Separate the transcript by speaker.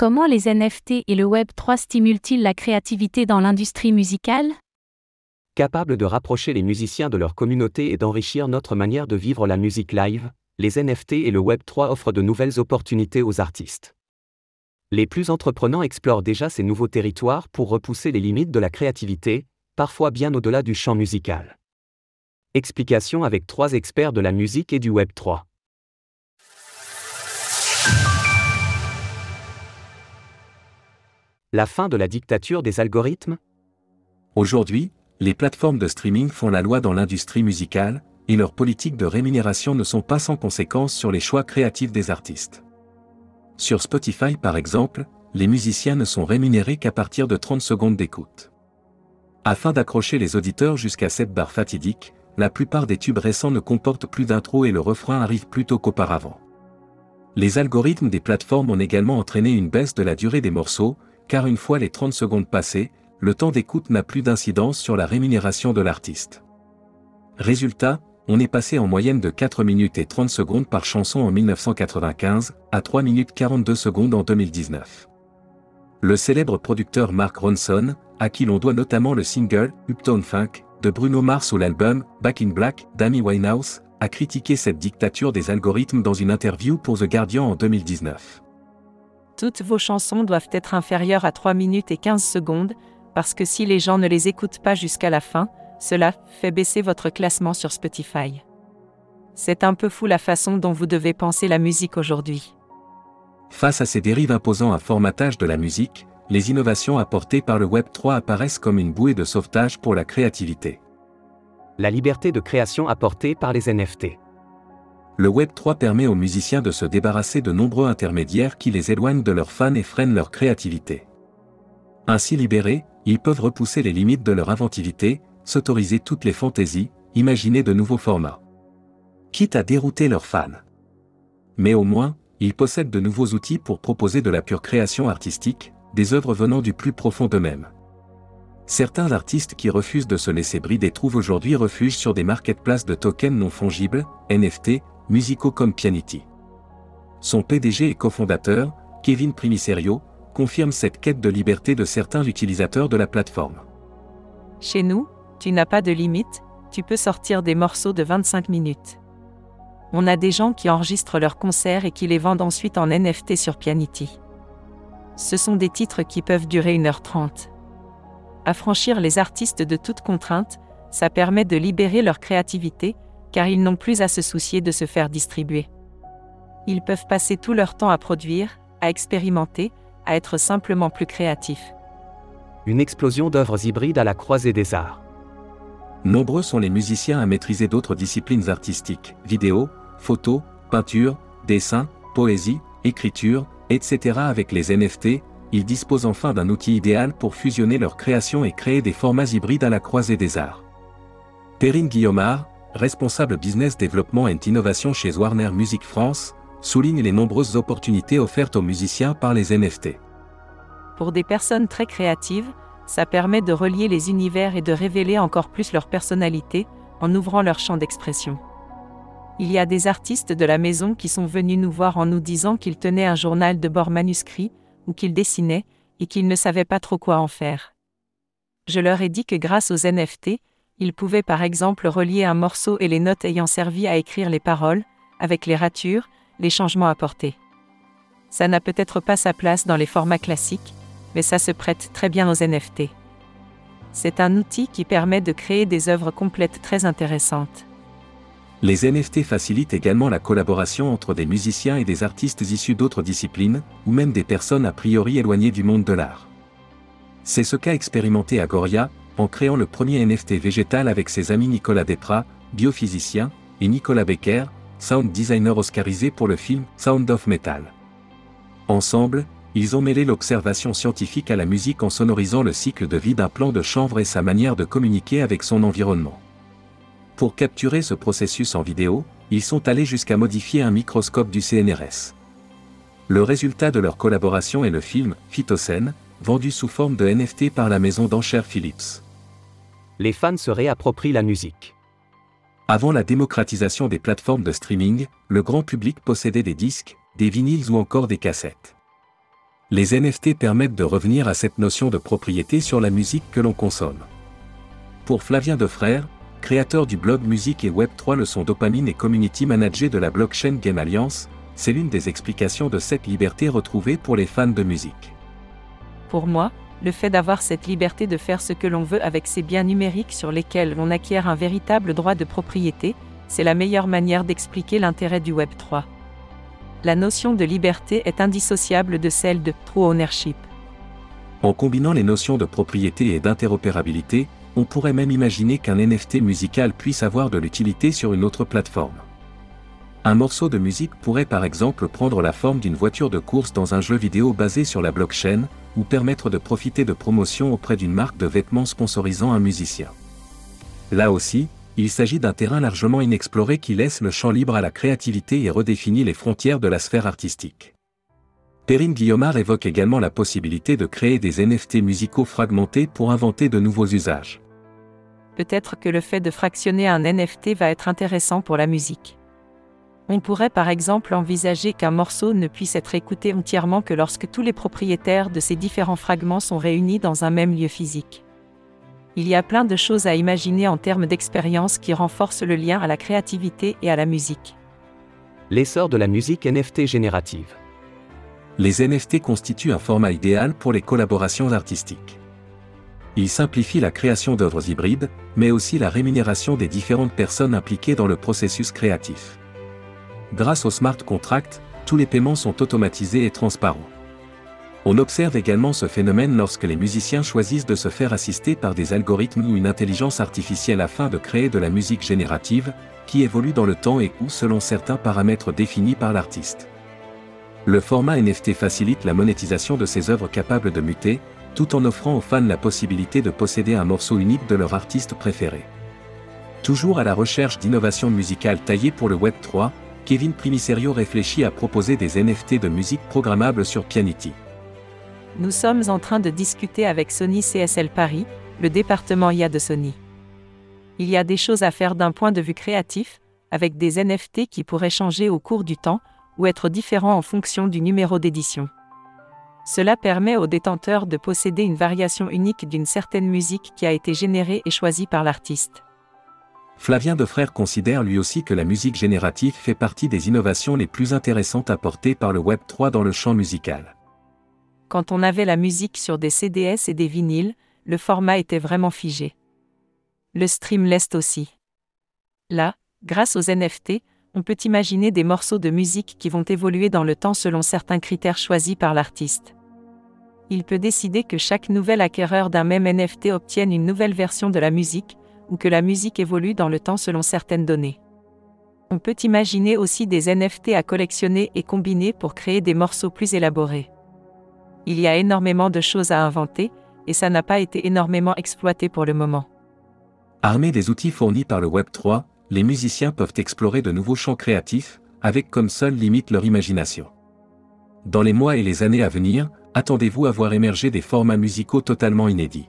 Speaker 1: Comment les NFT et le Web 3 stimulent-ils la créativité dans l'industrie musicale?
Speaker 2: Capables de rapprocher les musiciens de leur communauté et d'enrichir notre manière de vivre la musique live, les NFT et le Web 3 offrent de nouvelles opportunités aux artistes. Les plus entreprenants explorent déjà ces nouveaux territoires pour repousser les limites de la créativité, parfois bien au-delà du champ musical. Explication avec trois experts de la musique et du Web 3. La fin de la dictature des algorithmes?
Speaker 3: Aujourd'hui, les plateformes de streaming font la loi dans l'industrie musicale, et leurs politiques de rémunération ne sont pas sans conséquences sur les choix créatifs des artistes. Sur Spotify par exemple, les musiciens ne sont rémunérés qu'à partir de 30 secondes d'écoute. Afin d'accrocher les auditeurs jusqu'à cette barre fatidique, la plupart des tubes récents ne comportent plus d'intro et le refrain arrive plus tôt qu'auparavant. Les algorithmes des plateformes ont également entraîné une baisse de la durée des morceaux, car une fois les 30 secondes passées, le temps d'écoute n'a plus d'incidence sur la rémunération de l'artiste. Résultat, on est passé en moyenne de 4 minutes et 30 secondes par chanson en 1995 à 3 minutes 42 secondes en 2019. Le célèbre producteur Mark Ronson, à qui l'on doit notamment le single Uptown Funk de Bruno Mars ou l'album Back in Black d'Amy Winehouse, a critiqué cette dictature des algorithmes dans une interview pour The Guardian en 2019
Speaker 4: toutes vos chansons doivent être inférieures à 3 minutes et 15 secondes, parce que si les gens ne les écoutent pas jusqu'à la fin, cela fait baisser votre classement sur Spotify. C'est un peu fou la façon dont vous devez penser la musique aujourd'hui.
Speaker 3: Face à ces dérives imposant un formatage de la musique, les innovations apportées par le Web 3 apparaissent comme une bouée de sauvetage pour la créativité.
Speaker 2: La liberté de création apportée par les NFT
Speaker 3: le Web 3 permet aux musiciens de se débarrasser de nombreux intermédiaires qui les éloignent de leurs fans et freinent leur créativité. Ainsi libérés, ils peuvent repousser les limites de leur inventivité, s'autoriser toutes les fantaisies, imaginer de nouveaux formats. Quitte à dérouter leurs fans. Mais au moins, ils possèdent de nouveaux outils pour proposer de la pure création artistique, des œuvres venant du plus profond d'eux-mêmes. Certains artistes qui refusent de se laisser brider trouvent aujourd'hui refuge sur des marketplaces de tokens non fongibles, NFT, musicaux comme Pianity. Son PDG et cofondateur, Kevin Primiserio, confirme cette quête de liberté de certains utilisateurs de la plateforme.
Speaker 4: Chez nous, tu n'as pas de limite, tu peux sortir des morceaux de 25 minutes. On a des gens qui enregistrent leurs concerts et qui les vendent ensuite en NFT sur Pianity. Ce sont des titres qui peuvent durer 1h30. Affranchir les artistes de toute contrainte, ça permet de libérer leur créativité, car ils n'ont plus à se soucier de se faire distribuer. Ils peuvent passer tout leur temps à produire, à expérimenter, à être simplement plus créatifs.
Speaker 2: Une explosion d'œuvres hybrides à la croisée des arts.
Speaker 3: Nombreux sont les musiciens à maîtriser d'autres disciplines artistiques, vidéo, photo, peinture, dessin, poésie, écriture, etc. avec les NFT, ils disposent enfin d'un outil idéal pour fusionner leurs créations et créer des formats hybrides à la croisée des arts. Perrine Guillaumard, responsable business développement et innovation chez Warner Music France, souligne les nombreuses opportunités offertes aux musiciens par les NFT.
Speaker 4: Pour des personnes très créatives, ça permet de relier les univers et de révéler encore plus leur personnalité, en ouvrant leur champ d'expression. Il y a des artistes de la maison qui sont venus nous voir en nous disant qu'ils tenaient un journal de bord manuscrit, ou qu'ils dessinaient, et qu'ils ne savaient pas trop quoi en faire. Je leur ai dit que grâce aux NFT, il pouvait par exemple relier un morceau et les notes ayant servi à écrire les paroles, avec les ratures, les changements apportés. Ça n'a peut-être pas sa place dans les formats classiques, mais ça se prête très bien aux NFT. C'est un outil qui permet de créer des œuvres complètes très intéressantes.
Speaker 3: Les NFT facilitent également la collaboration entre des musiciens et des artistes issus d'autres disciplines, ou même des personnes a priori éloignées du monde de l'art. C'est ce qu'a expérimenté Agoria, en créant le premier NFT végétal avec ses amis Nicolas Desprat, biophysicien, et Nicolas Becker, sound designer oscarisé pour le film Sound of Metal. Ensemble, ils ont mêlé l'observation scientifique à la musique en sonorisant le cycle de vie d'un plan de chanvre et sa manière de communiquer avec son environnement. Pour capturer ce processus en vidéo, ils sont allés jusqu'à modifier un microscope du CNRS. Le résultat de leur collaboration est le film Phytocène, vendu sous forme de NFT par la maison d'enchères Philips.
Speaker 2: Les fans se réapproprient la musique.
Speaker 3: Avant la démocratisation des plateformes de streaming, le grand public possédait des disques, des vinyles ou encore des cassettes. Les NFT permettent de revenir à cette notion de propriété sur la musique que l'on consomme. Pour Flavien Defrère, créateur du blog Musique et Web3 le son dopamine et community manager de la blockchain Game Alliance, c'est l'une des explications de cette liberté retrouvée pour les fans de musique.
Speaker 4: Pour moi, le fait d'avoir cette liberté de faire ce que l'on veut avec ces biens numériques sur lesquels l'on acquiert un véritable droit de propriété, c'est la meilleure manière d'expliquer l'intérêt du Web 3. La notion de liberté est indissociable de celle de true ownership.
Speaker 3: En combinant les notions de propriété et d'interopérabilité, on pourrait même imaginer qu'un NFT musical puisse avoir de l'utilité sur une autre plateforme. Un morceau de musique pourrait par exemple prendre la forme d'une voiture de course dans un jeu vidéo basé sur la blockchain, ou permettre de profiter de promotions auprès d'une marque de vêtements sponsorisant un musicien. Là aussi, il s'agit d'un terrain largement inexploré qui laisse le champ libre à la créativité et redéfinit les frontières de la sphère artistique. Perrine Guillaumard évoque également la possibilité de créer des NFT musicaux fragmentés pour inventer de nouveaux usages.
Speaker 4: Peut-être que le fait de fractionner un NFT va être intéressant pour la musique. On pourrait par exemple envisager qu'un morceau ne puisse être écouté entièrement que lorsque tous les propriétaires de ces différents fragments sont réunis dans un même lieu physique. Il y a plein de choses à imaginer en termes d'expérience qui renforcent le lien à la créativité et à la musique.
Speaker 2: L'essor de la musique NFT générative.
Speaker 3: Les NFT constituent un format idéal pour les collaborations artistiques. Ils simplifient la création d'œuvres hybrides, mais aussi la rémunération des différentes personnes impliquées dans le processus créatif. Grâce au smart contract, tous les paiements sont automatisés et transparents. On observe également ce phénomène lorsque les musiciens choisissent de se faire assister par des algorithmes ou une intelligence artificielle afin de créer de la musique générative, qui évolue dans le temps et ou selon certains paramètres définis par l'artiste. Le format NFT facilite la monétisation de ces œuvres capables de muter, tout en offrant aux fans la possibilité de posséder un morceau unique de leur artiste préféré. Toujours à la recherche d'innovations musicales taillées pour le Web 3, Kevin Primiserio réfléchit à proposer des NFT de musique programmable sur Pianity.
Speaker 4: Nous sommes en train de discuter avec Sony CSL Paris, le département IA de Sony. Il y a des choses à faire d'un point de vue créatif, avec des NFT qui pourraient changer au cours du temps, ou être différents en fonction du numéro d'édition. Cela permet aux détenteurs de posséder une variation unique d'une certaine musique qui a été générée et choisie par l'artiste.
Speaker 3: Flavien Defrère considère lui aussi que la musique générative fait partie des innovations les plus intéressantes apportées par le Web 3 dans le champ musical.
Speaker 4: Quand on avait la musique sur des CDS et des vinyles, le format était vraiment figé. Le stream l'est aussi. Là, grâce aux NFT, on peut imaginer des morceaux de musique qui vont évoluer dans le temps selon certains critères choisis par l'artiste. Il peut décider que chaque nouvel acquéreur d'un même NFT obtienne une nouvelle version de la musique, ou que la musique évolue dans le temps selon certaines données. On peut imaginer aussi des NFT à collectionner et combiner pour créer des morceaux plus élaborés. Il y a énormément de choses à inventer, et ça n'a pas été énormément exploité pour le moment.
Speaker 3: Armés des outils fournis par le Web3, les musiciens peuvent explorer de nouveaux champs créatifs, avec comme seule limite leur imagination. Dans les mois et les années à venir, attendez-vous à voir émerger des formats musicaux totalement inédits.